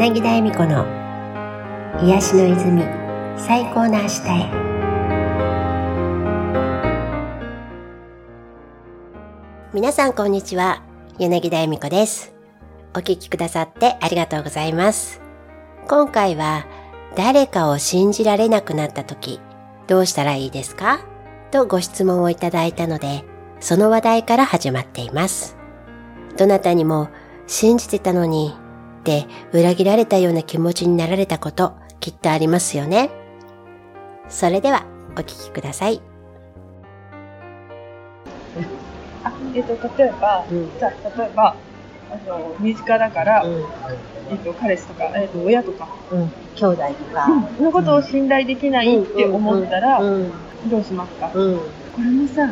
柳田恵美子の癒しの泉最高の明日へ。皆さんこんにちは柳田恵美子です。お聞きくださってありがとうございます。今回は誰かを信じられなくなった時どうしたらいいですか？とご質問をいただいたのでその話題から始まっています。どなたにも信じてたのにって裏切られたような気持ちになられたこときっとありますよね。それではお聞きください。あ、えっ、と、例えば、うん。じゃあ、例えば、あの、身近だから、うん、えっ、と、彼氏とか、えっ、と、親とか、うん、兄弟とか。のことを信頼できないって思ったら、うん、どうしますか、うん、これもさ、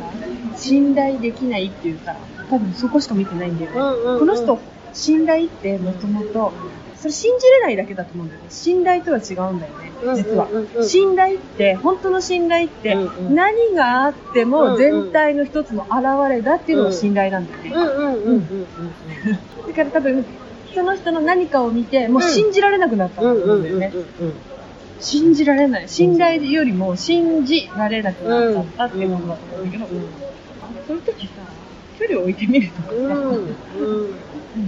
信頼できないっていうか、多分そこしか見てないんだよね。うん、この人、信頼ってもともと、それ信じれないだけだと思うんだよね。信頼とは違うんだよね、実は。信頼って、本当の信頼って何があってうんもうん。全体の一つの現れだっていうのが信頼なんだよね。だから多分、その人の何かを見て、もう信じられなくなったんだと思うんだよね。信じられない。信頼よりも信じられなくなっちゃったっていうことだと思うんだけど、そういう時さ、距離を置いてみるとかさ、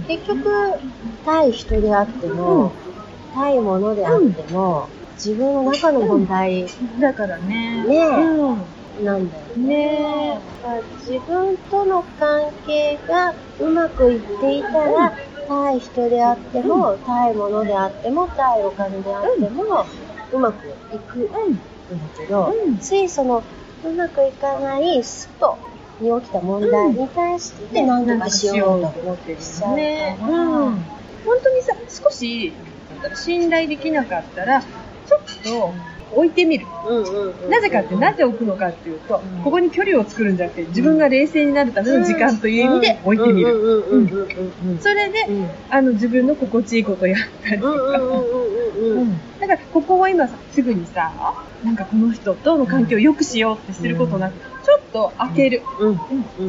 結局、対人であっても、対物であっても、自分の中の問題だからね。ね。うん。なんだよね。ね。自分との関係がうまくいっていたら、対人であっても、対物であっても、対お金であっても、うまくいくんだけど、うん。ついその、うまくいかないストに起きた問題に対して何とかしようと思ってしちゃうね。うん。本当にさ、少し、信頼できなかったら、ちょっと置いてみる。なぜかって、なぜ置くのかっていうとうん、ここに距離を作るんじゃなくて、自分が冷静になるための時間という意味で置いてみる。それでう、んあの、自分の心地いいことやったりとか。うんだから、ここは今、すぐにさ、なんかこの人との関係を良くしようってすることなく、ちょっと開ける。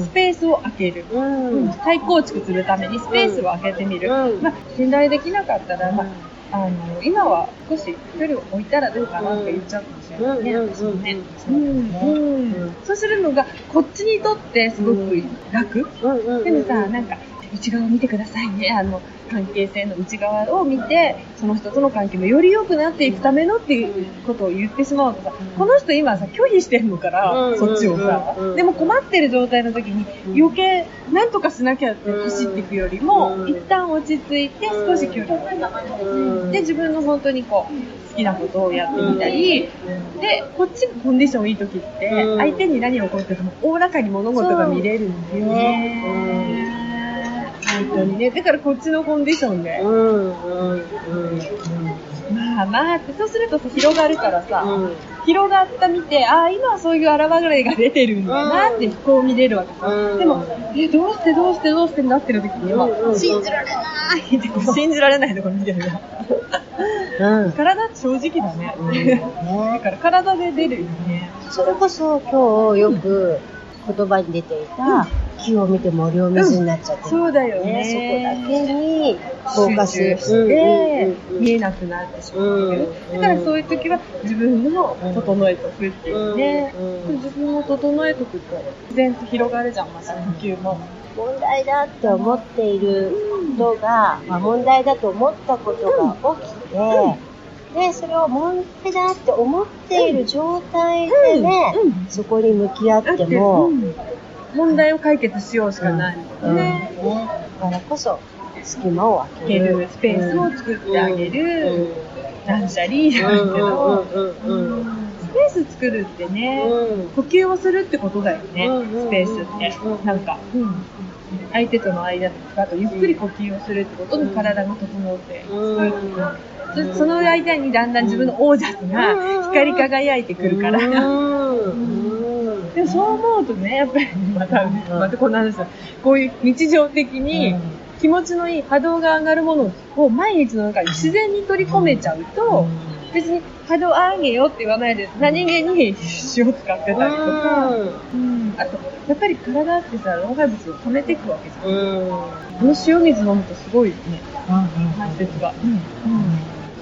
スペースを開ける。うん。再構築するためにスペースを空けてみる。うん。まあ、信頼できなかったら、まあ、あの、今は少し距離を置いたらどうかなって言っちゃうかもしれないね、うん。私もね。そう。するのが、こっちにとってすごく楽。でもさ、なんか、内側を見てくださいね。あの、関係性の内側を見て、その人との関係もより良くなっていくためのっていうことを言ってしまうとさ、この人今さ、拒否してんのから、うん。そっちをさうん、でも困ってる状態の時にうん。余計なんとかしなきゃって走っていくよりも、うん。一旦落ち着いて少し距離を置いて、で、自分の本当にこう、好きなことをやってみたり、で、こっちがコンディションいい時って、うん。相手に何が起こってても、おおらかに物事が見れるんだよね。本当にね。だからこっちのコンディションで。うんうんうんまあまあって、そうするとさ広がるからさ、うん広がった見て、ああ、今はそういう現れが出てるんだなって、こう見れるわけさ。うんでも、え、どうしてどうしてどうしてなってる時には、うんうん信じられないってこう信じられないところ見てるな。う ん体って正直だね。だから体で出るよね。それこそ今日よく言葉に出ていた木を見て森を見ずになっちゃってる、そうだよね。そこね。だけにフォーカスして、見えなくなってしま。うんだからそういう時は自分の整えとくっていうね。うん自分を整えとくと自然と広がるじゃん、また呼吸も。問題だって思っていることが、まあ、問題だと思ったことが起きて、でそれを問題だって思っている状態でね、うん。そこに向き合っても、うん問題を解決しようしかない。うん。ね。ねだからこそ隙間を空け開けるるスペースを作ってあげる。断捨離。じゃないけど、うんうんうん。うん。スペース作るってね、うん。呼吸をするってことだよね、うんうんスペースって。うんなん。か、相手との間とか、あとゆっくり呼吸をするってことで体が整ってその間にだんだん自分のオージャスが光り輝いてくるから。うんでもそう思うとね、やっぱりまた、またこの話だ。こういう日常的に気持ちのいい波動が上がるものを毎日の中に自然に取り込めちゃうと、別に波動上げよって言わないで、何気に塩使ってたりとか、うん、あと、やっぱり体ってさ、老廃物を溜めていくわけじゃん。うん。この塩水飲むとすごいね、排泄が。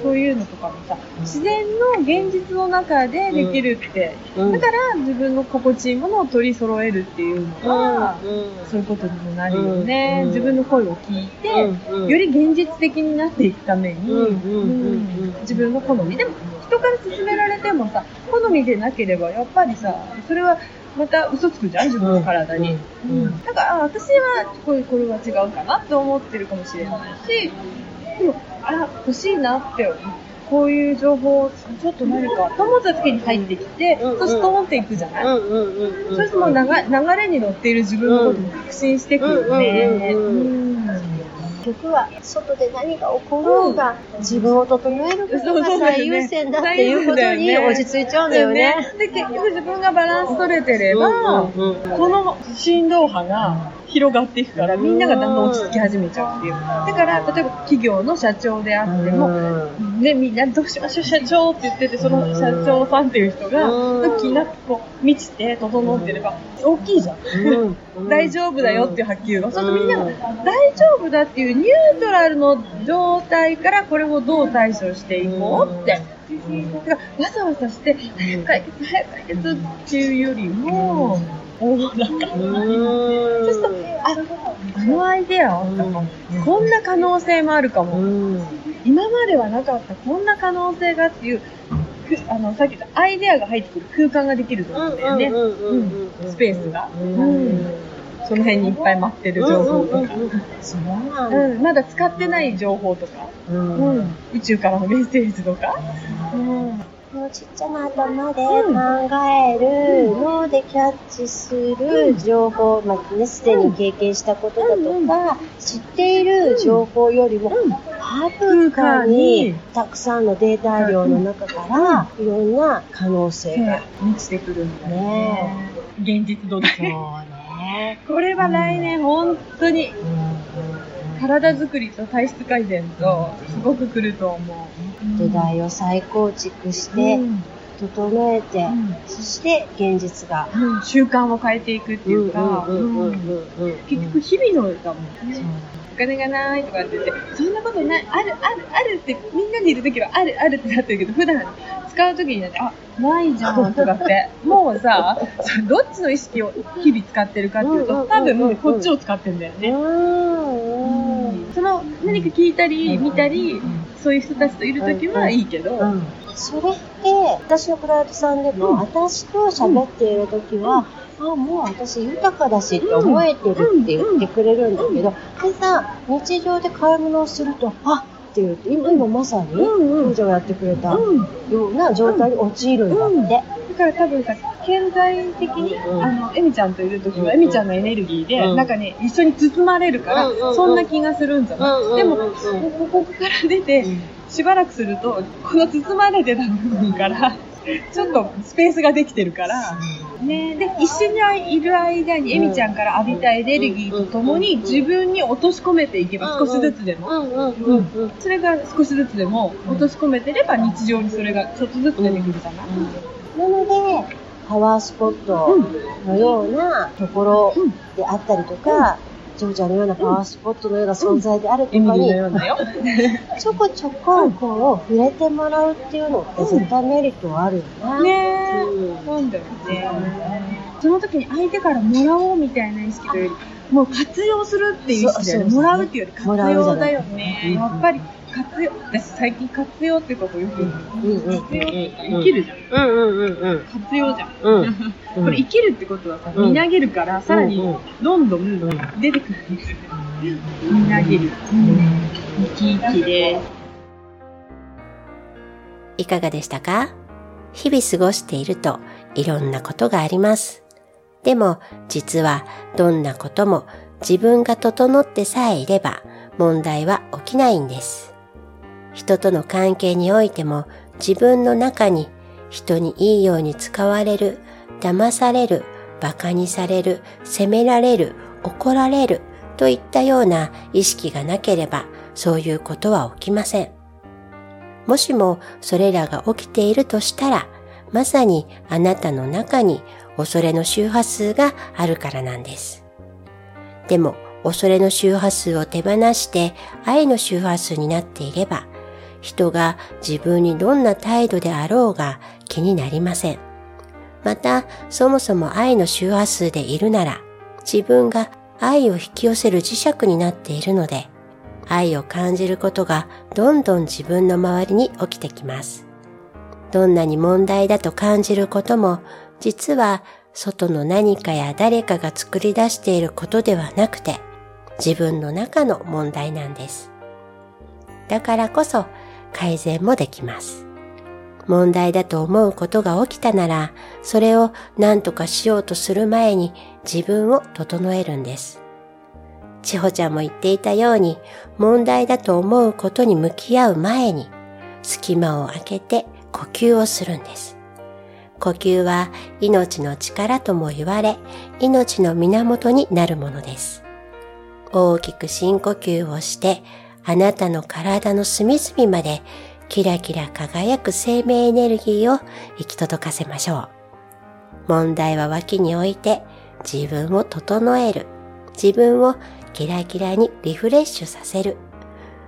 そういうのとかもさ、自然の現実の中でできるって、うん。だから自分の心地いいものを取り揃えるっていうのが、そういうことにもなるよね。うん自分の声を聞いて、うんより現実的になっていくために、うんうんうんうん。自分の好み。でも、人から勧められてもさ、好みでなければ、やっぱりさ、それはまた嘘つくじゃん、自分の体に。うん。うん。だから、あ私はこれこれは違うかなって思ってるかもしれないし、でも、あ、欲しいなって、こういう情報をちょっと何かと思った時に入ってきて、うんうん。そうすると思っていくじゃない、うんうんうんうん。そうするともう流流れに乗っている自分のことも確信してくるよね。うんうんうん結局は外で何が起ころうが自分を整えることが最優先だっていうことに落ち着いちゃうんだよね。で、結局自分がバランス取れてれば、うんうんうん。この振動波が広がっていくから、みんながだんだん落ち着き始めちゃうっていう。だから、例えば企業の社長であっても、ね、みんなどうしましょう社長って言ってて、その社長さんっていう人が、うん。時なくこう、満ちて整ってれば、大きいじゃん。大丈夫だよっていう発球が。そうするとみんなが大丈夫だっていうニュートラルの状態からこれをどう対処していこうって。だからわざわざして、早く解決、早く解決っていうよりも、おおらかに。そうすると、あ、あのアイデアあったかも。こんな可能性もあるかも。今まではなかったこんな可能性がっていう、くあの、さっき言ったアイデアが入ってくる空間ができると思うんだよね。スペースが。うんその辺にいっぱい待ってる情報とか。そうなんまだ使ってない情報とか、うん、宇宙からのメッセージとか、うん、このちっちゃな頭で考える、脳でキャッチする情報、まあね、すでに経験したことだとか、知っている情報よりも、はるかにたくさんのデータ量の中から、いろんな可能性が。満ちてくるんだよね。ね。現実度で。そうね。これは来年本当に体づくりと体質改善とすごく来ると思う。土台を再構築して、うん。整えて、ん。そして現実が。うん。習慣を変えていくっていうか、うん。結局日々のだもんね。お金がないとかって言って、そんなことない、ある、ある、あるって、みんなでいるときはある、あるってなってるけど、普段使うときになって、あ、ないじゃんとかって、もうさ、そどっちの意識を日々使ってるかっていうと、多分こっちを使ってんだよね。その何か聞いたり見たり、そういう人たちといるときはいいけど、それって、私のクライアントさんでも、私と喋っているときは、あ、もう私豊かだしって思えてるって言ってくれるんだけど、でさ、日常で買い物をすると、あって言って、今今まさに、彼女がやってくれたような状態に陥るんだって。だから多分さ、潜在的に、うん。あの、エミちゃんといるときは、エミちゃんのエネルギーで、うん。なんかね、一緒に包まれるから、そんな気がするんじゃない、でも、うんこここから出て、しばらくすると、この包まれてた部分から、ちょっとスペースができてるから、ね、で、一緒にいる間に、エミちゃんから浴びたエネルギーとともに、自分に落とし込めていけば、少しずつでも。それが少しずつでも落とし込めてれば日常にそれがちょっとずつ出てくるじゃない、なので、パワースポットのようなところであったりとか、ジョージャのようなパワースポットのような存在であるとかに。ちょこちょここう触れてもらうっていうのって絶対メリットはあるよね。ねえ、うだよね。その時に相手からもらおうみたいな意識というより、もう活用するっていう意識だよね。そうそうそうもらうっていうより活用だよね。やっぱり活用、私最近活用ってことよく言う。うんうんうん活用って生きるじゃん。うんうんうんうん。活用じゃん。うん。これ生きるってことはさ、うんみなげるから、さらにどんどん出てくるんですよ。みなげる。生き生きで。いかがでしたか？日々過ごしているといろんなことがあります。でも実はどんなことも自分が整ってさえいれば問題は起きないんです。人との関係においても自分の中に人にいいように使われる、騙される、馬鹿にされる、責められる、怒られるといったような意識がなければそういうことは起きません。もしもそれらが起きているとしたら、まさにあなたの中に恐れの周波数があるからなんです。でも、恐れの周波数を手放して愛の周波数になっていれば、人が自分にどんな態度であろうが気になりません。また、そもそも愛の周波数でいるなら、自分が愛を引き寄せる磁石になっているので、愛を感じることがどんどん自分の周りに起きてきます。どんなに問題だと感じることも、実は外の何かや誰かが作り出していることではなくて、自分の中の問題なんです。だからこそ改善もできます。問題だと思うことが起きたなら、それを何とかしようとする前に自分を整えるんです。千穂ちゃんも言っていたように、問題だと思うことに向き合う前に、隙間を空けて呼吸をするんです。呼吸は命の力とも言われ、命の源になるものです。大きく深呼吸をして、あなたの体の隅々までキラキラ輝く生命エネルギーを行き届かせましょう。問題は脇に置いて自分を整える。自分をキラキラにリフレッシュさせる。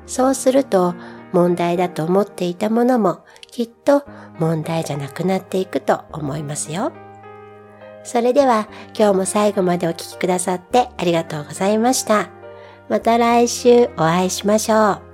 そうすると問題だと思っていたものもきっと問題じゃなくなっていくと思いますよ。それでは今日も最後までお聴きくださってありがとうございました。また来週お会いしましょう。